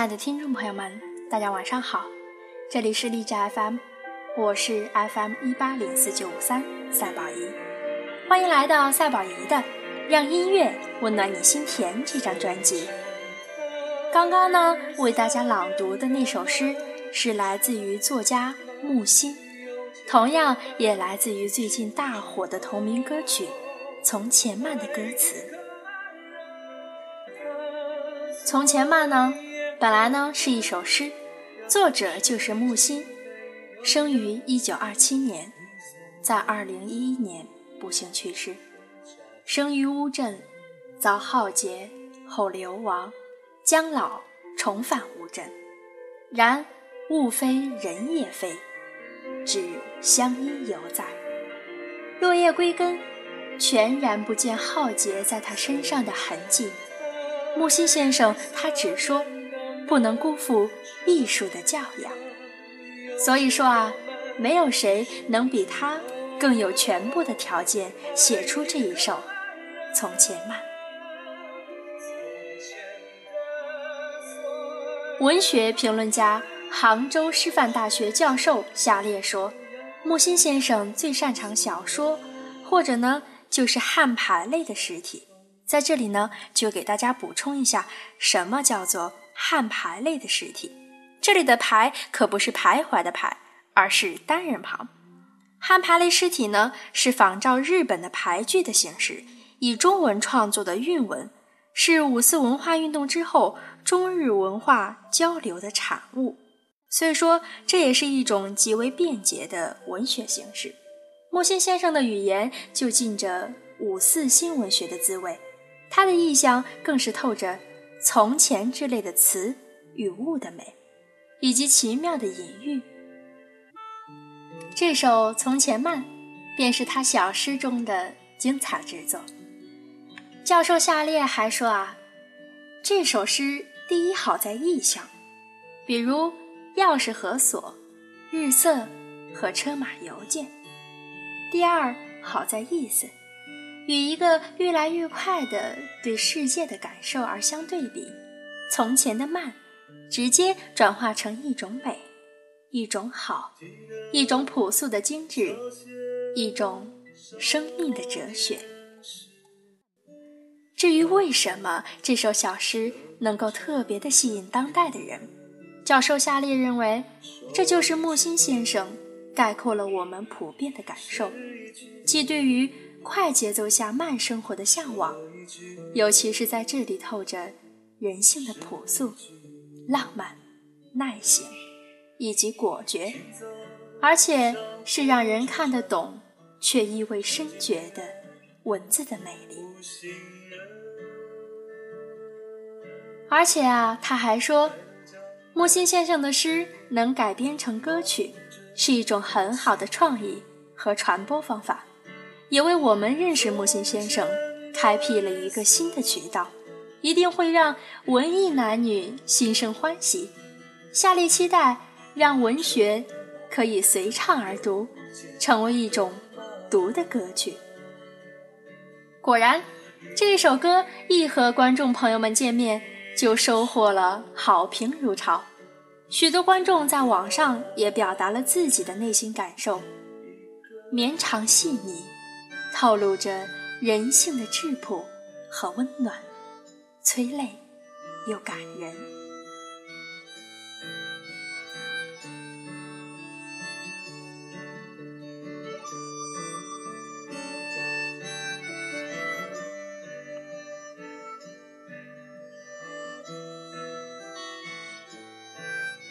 亲爱的听众朋友们，大家晚上好，这里是励志 FM，我是 FM 一八零四九五三赛宝仪，欢迎来到赛宝仪的让音乐温暖你心田这张专辑。刚刚呢，为大家朗读的那首诗是来自于作家木心，同样也来自于最近大火的同名歌曲《从前慢》的歌词。从前慢呢，本来呢是一首诗，作者就是木心，生于一九二七年，在二零一一年不幸去世。生于乌镇，遭浩劫后流亡，将老重返乌镇。然物非人也非，只乡音犹在。落叶归根，全然不见浩劫在他身上的痕迹。木心先生，他只说不能辜负艺术的教养。所以说啊，没有谁能比他更有全部的条件写出这一首《从前慢》。文学评论家、杭州师范大学教授夏烈说，木心先生最擅长小说，或者呢，就是汉牌类的实体。在这里呢，就给大家补充一下，什么叫做汉牌类的实体？这里的“牌”可不是徘徊的“牌”，而是单人旁。汉牌类诗体呢，是仿照日本的牌句的形式，以中文创作的韵文，是五四文化运动之后中日文化交流的产物。所以说，这也是一种极为便捷的文学形式。木心先生的语言就浸着五四新文学的滋味。他的意象更是透着“从前”之类的词与物的美，以及奇妙的隐喻。这首《从前慢》便是他小诗中的精彩之作。教授夏烈还说啊，这首诗第一好在意象，比如钥匙和锁、日色和车马邮件；第二好在意思。与一个越来越快的对世界的感受而相对比，从前的慢，直接转化成一种美，一种好，一种朴素的精致，一种生命的哲学。至于为什么这首小诗能够特别的吸引当代的人，教授夏烈认为，这就是木心先生概括了我们普遍的感受，即对于。快节奏下慢生活的向往，尤其是在这里透着人性的朴素、浪漫、耐心以及果决，而且是让人看得懂却意味深觉的文字的美丽。而且啊，他还说，木心先生的诗能改编成歌曲，是一种很好的创意和传播方法。也为我们认识木心先生开辟了一个新的渠道，一定会让文艺男女心生欢喜。下列期待让文学可以随唱而读，成为一种读的歌曲。果然，这首歌一和观众朋友们见面，就收获了好评如潮。许多观众在网上也表达了自己的内心感受，绵长细腻，透露着人性的质朴和温暖，催泪又感人。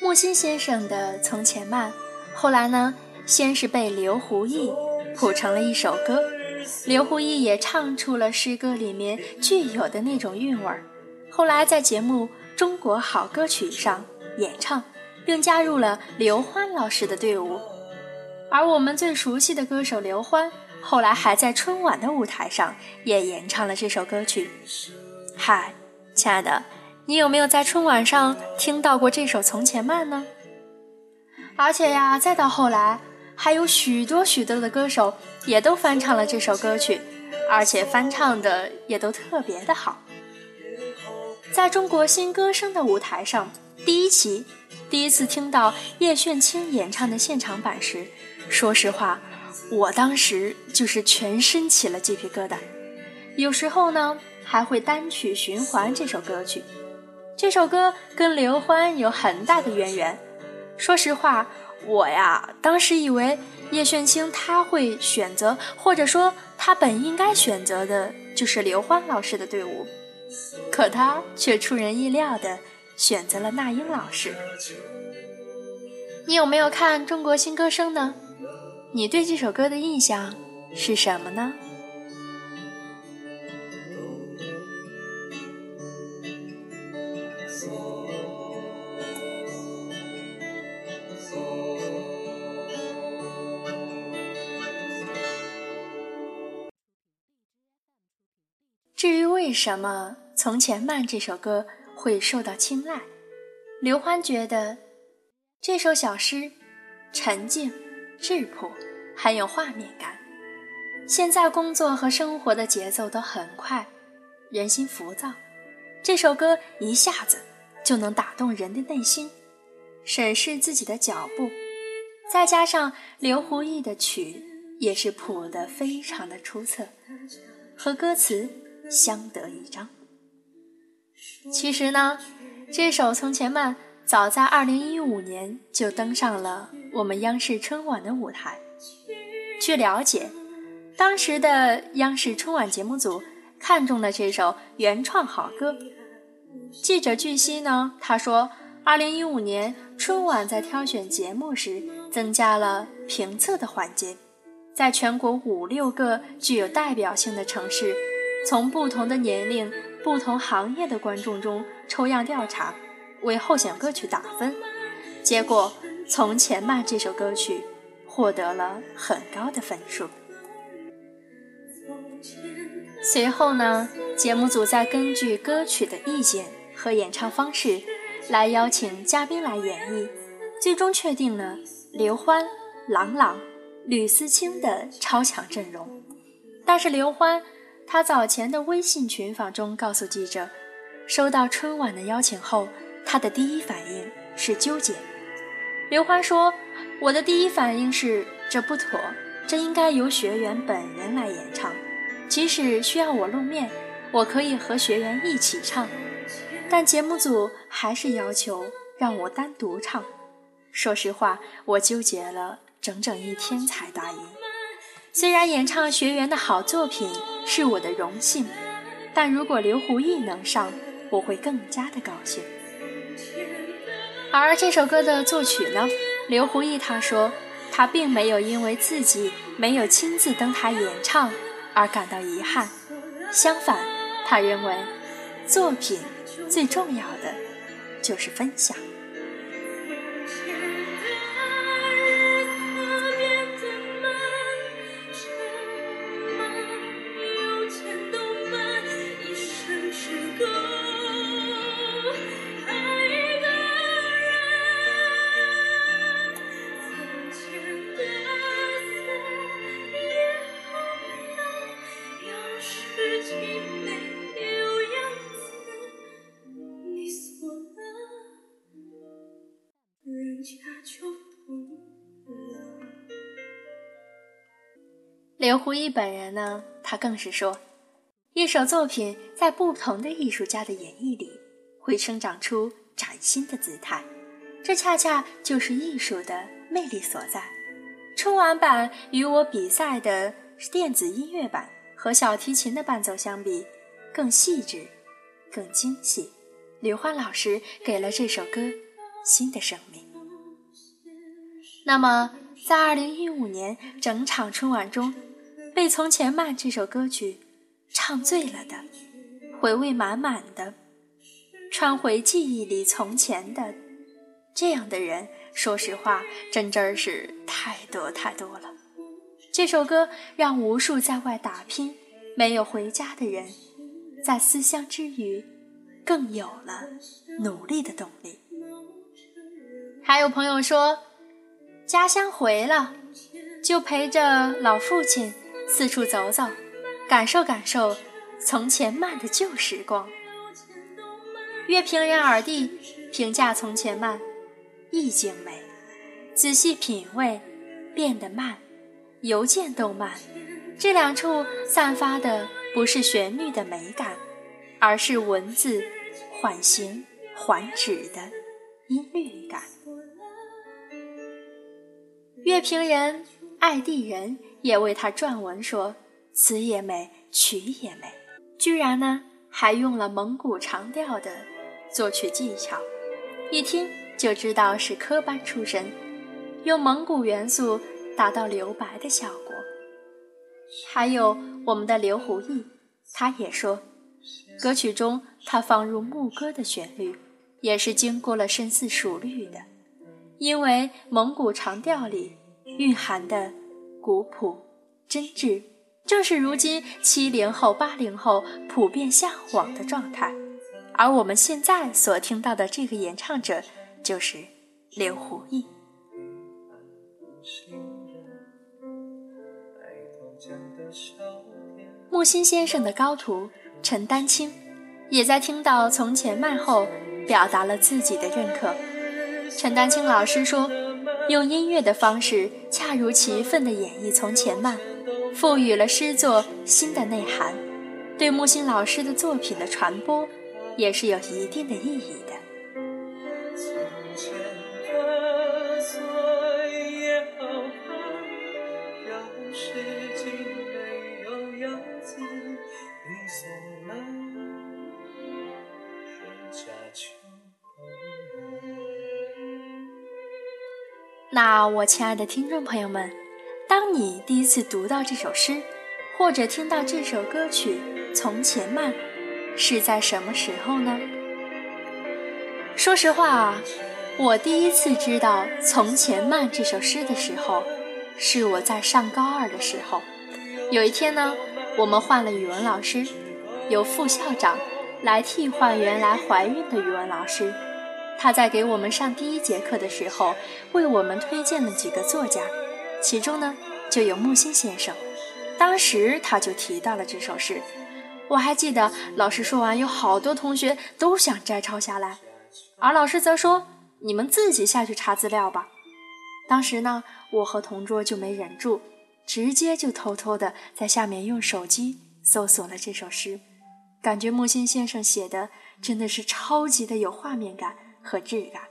木心先生的《从前慢》，后来呢，先是被刘胡毅谱成了一首歌，刘胡毅也唱出了诗歌里面具有的那种韵味儿。后来在节目《中国好歌曲》上演唱，并加入了刘欢老师的队伍。而我们最熟悉的歌手刘欢，后来还在春晚的舞台上也演唱了这首歌曲。嗨，亲爱的。你有没有在春晚上听到过这首《从前慢》呢？而且呀，再到后来，还有许多许多的歌手也都翻唱了这首歌曲，而且翻唱的也都特别的好。在中国新歌声的舞台上，第一期第一次听到叶炫清演唱的现场版时，说实话，我当时就是全身起了鸡皮疙瘩。有时候呢，还会单曲循环这首歌曲。这首歌跟刘欢有很大的渊源。说实话，我呀，当时以为叶炫清他会选择，或者说他本应该选择的就是刘欢老师的队伍，可他却出人意料的选择了那英老师。你有没有看《中国新歌声》呢？你对这首歌的印象是什么呢？什么《从前慢》这首歌会受到青睐，刘欢觉得这首小诗沉静、质朴，很有画面感。现在工作和生活的节奏都很快，人心浮躁，这首歌一下子就能打动人的内心，审视自己的脚步。再加上刘胡毅的曲也是谱得非常的出色，和歌词。相得益彰。其实呢，这首《从前慢》早在2015年就登上了我们央视春晚的舞台。据了解，当时的央视春晚节目组看中了这首原创好歌。记者据悉呢，他说，2015年春晚在挑选节目时增加了评测的环节，在全国五六个具有代表性的城市。从不同的年龄、不同行业的观众中抽样调查，为候选歌曲打分，结果《从前慢》这首歌曲获得了很高的分数。随后呢，节目组再根据歌曲的意见和演唱方式，来邀请嘉宾来演绎，最终确定了刘欢、郎朗、吕思清的超强阵容。但是刘欢。他早前的微信群访中告诉记者，收到春晚的邀请后，他的第一反应是纠结。刘欢说：“我的第一反应是这不妥，这应该由学员本人来演唱。即使需要我露面，我可以和学员一起唱，但节目组还是要求让我单独唱。说实话，我纠结了整整一天才答应。”虽然演唱学员的好作品是我的荣幸，但如果刘胡毅能上，我会更加的高兴。而这首歌的作曲呢，刘胡毅他说，他并没有因为自己没有亲自登台演唱而感到遗憾，相反，他认为作品最重要的就是分享。刘胡毅本人呢，他更是说，一首作品在不同的艺术家的演绎里，会生长出崭新的姿态，这恰恰就是艺术的魅力所在。春晚版与我比赛的电子音乐版和小提琴的伴奏相比，更细致，更精细。刘欢老师给了这首歌新的生命。那么，在二零一五年整场春晚中，被《从前慢》这首歌曲唱醉了的，回味满满的，穿回记忆里从前的这样的人，说实话，真真是太多太多了。这首歌让无数在外打拼没有回家的人，在思乡之余，更有了努力的动力。还有朋友说，家乡回了，就陪着老父亲。四处走走，感受感受从前慢的旧时光。乐评人尔帝评价从前慢，意境美，仔细品味，变得慢，邮件都慢。这两处散发的不是旋律的美感，而是文字缓行缓止的音律感。乐评人爱地人。也为他撰文说，词也美，曲也美，居然呢还用了蒙古长调的作曲技巧，一听就知道是科班出身，用蒙古元素达到留白的效果。还有我们的刘胡毅，他也说，歌曲中他放入牧歌的旋律，也是经过了深思熟虑的，因为蒙古长调里蕴含的。古朴、真挚，正是如今七零后、八零后普遍向往的状态。而我们现在所听到的这个演唱者，就是刘胡毅。木心先生的高徒陈丹青，也在听到《从前慢》后，表达了自己的认可。陈丹青老师说。用音乐的方式恰如其分地演绎《从前慢》，赋予了诗作新的内涵，对木心老师的作品的传播也是有一定的意义的。那我亲爱的听众朋友们，当你第一次读到这首诗，或者听到这首歌曲《从前慢》，是在什么时候呢？说实话啊，我第一次知道《从前慢》这首诗的时候，是我在上高二的时候。有一天呢，我们换了语文老师，由副校长来替换原来怀孕的语文老师。他在给我们上第一节课的时候，为我们推荐了几个作家，其中呢就有木心先生。当时他就提到了这首诗，我还记得老师说完，有好多同学都想摘抄下来，而老师则说：“你们自己下去查资料吧。”当时呢，我和同桌就没忍住，直接就偷偷的在下面用手机搜索了这首诗，感觉木心先生写的真的是超级的有画面感。和质感，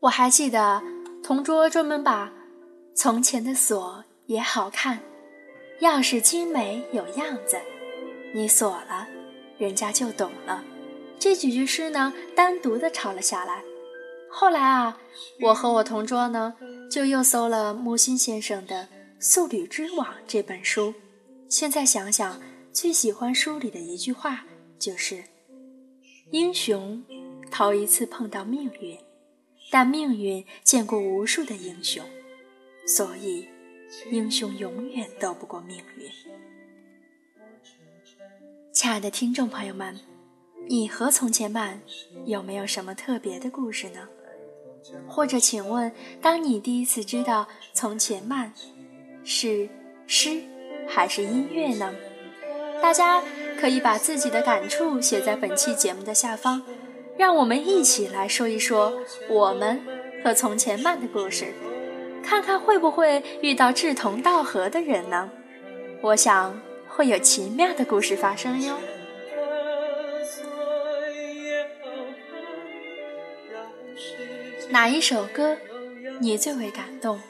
我还记得同桌专门把“从前的锁也好看，钥匙精美有样子，你锁了，人家就懂了。”这几句诗呢，单独的抄了下来。后来啊，我和我同桌呢，就又搜了木心先生的《素履之网》这本书。现在想想，最喜欢书里的一句话就是：“英雄。”头一次碰到命运，但命运见过无数的英雄，所以英雄永远斗不过命运。亲爱的听众朋友们，你和从前慢有没有什么特别的故事呢？或者，请问，当你第一次知道从前慢是诗还是音乐呢？大家可以把自己的感触写在本期节目的下方。让我们一起来说一说我们和从前慢的故事，看看会不会遇到志同道合的人呢？我想会有奇妙的故事发生哟。哪一首歌你最为感动？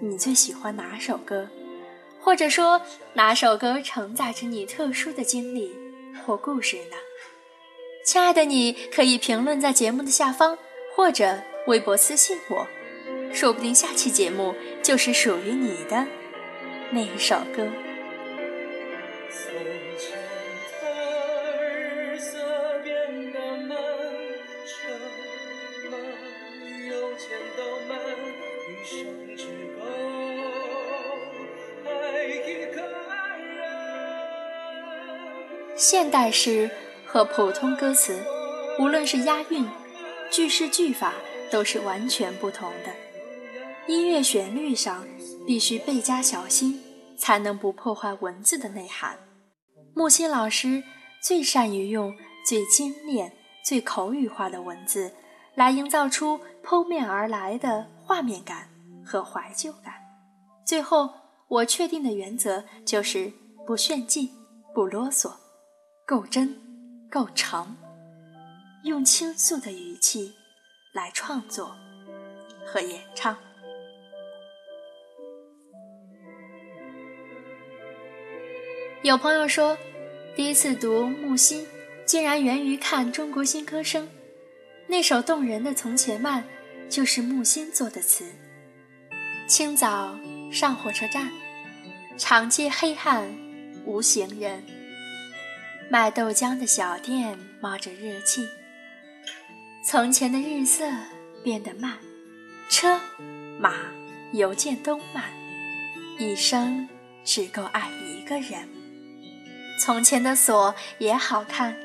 你最喜欢哪首歌？或者说哪首歌承载着你特殊的经历或故事呢？亲爱的，你可以评论在节目的下方，或者微博私信我，说不定下期节目就是属于你的那一首歌。现代诗和普通歌词，无论是押韵、句式、句法，都是完全不同的。音乐旋律上必须倍加小心，才能不破坏文字的内涵。木心老师最善于用最精炼、最口语化的文字，来营造出扑面而来的画面感和怀旧感。最后，我确定的原则就是不炫技，不啰嗦。够真，够诚，用倾诉的语气来创作和演唱。有朋友说，第一次读木心，竟然源于看《中国新歌声》，那首动人的《从前慢》就是木心做的词。清早上火车站，长街黑暗无行人。卖豆浆的小店冒着热气。从前的日色变得慢，车马邮件都慢，一生只够爱一个人。从前的锁也好看，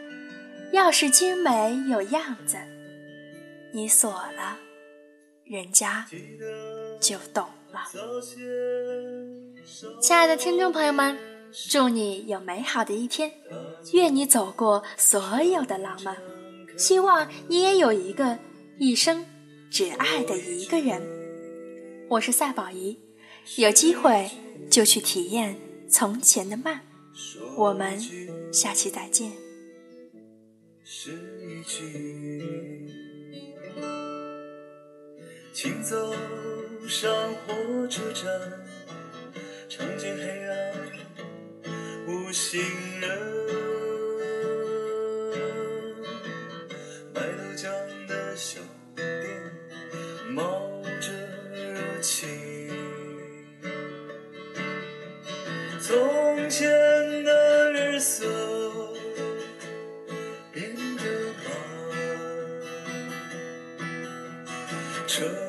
钥匙精美有样子。你锁了，人家就懂了。亲爱的听众朋友们。祝你有美好的一天，愿你走过所有的浪漫，希望你也有一个一生只爱的一个人。我是赛宝仪，有机会就去体验从前的慢。我们下期再见。是一句请走上火车站，尝尽黑暗。无行人，从前的日色变得慢，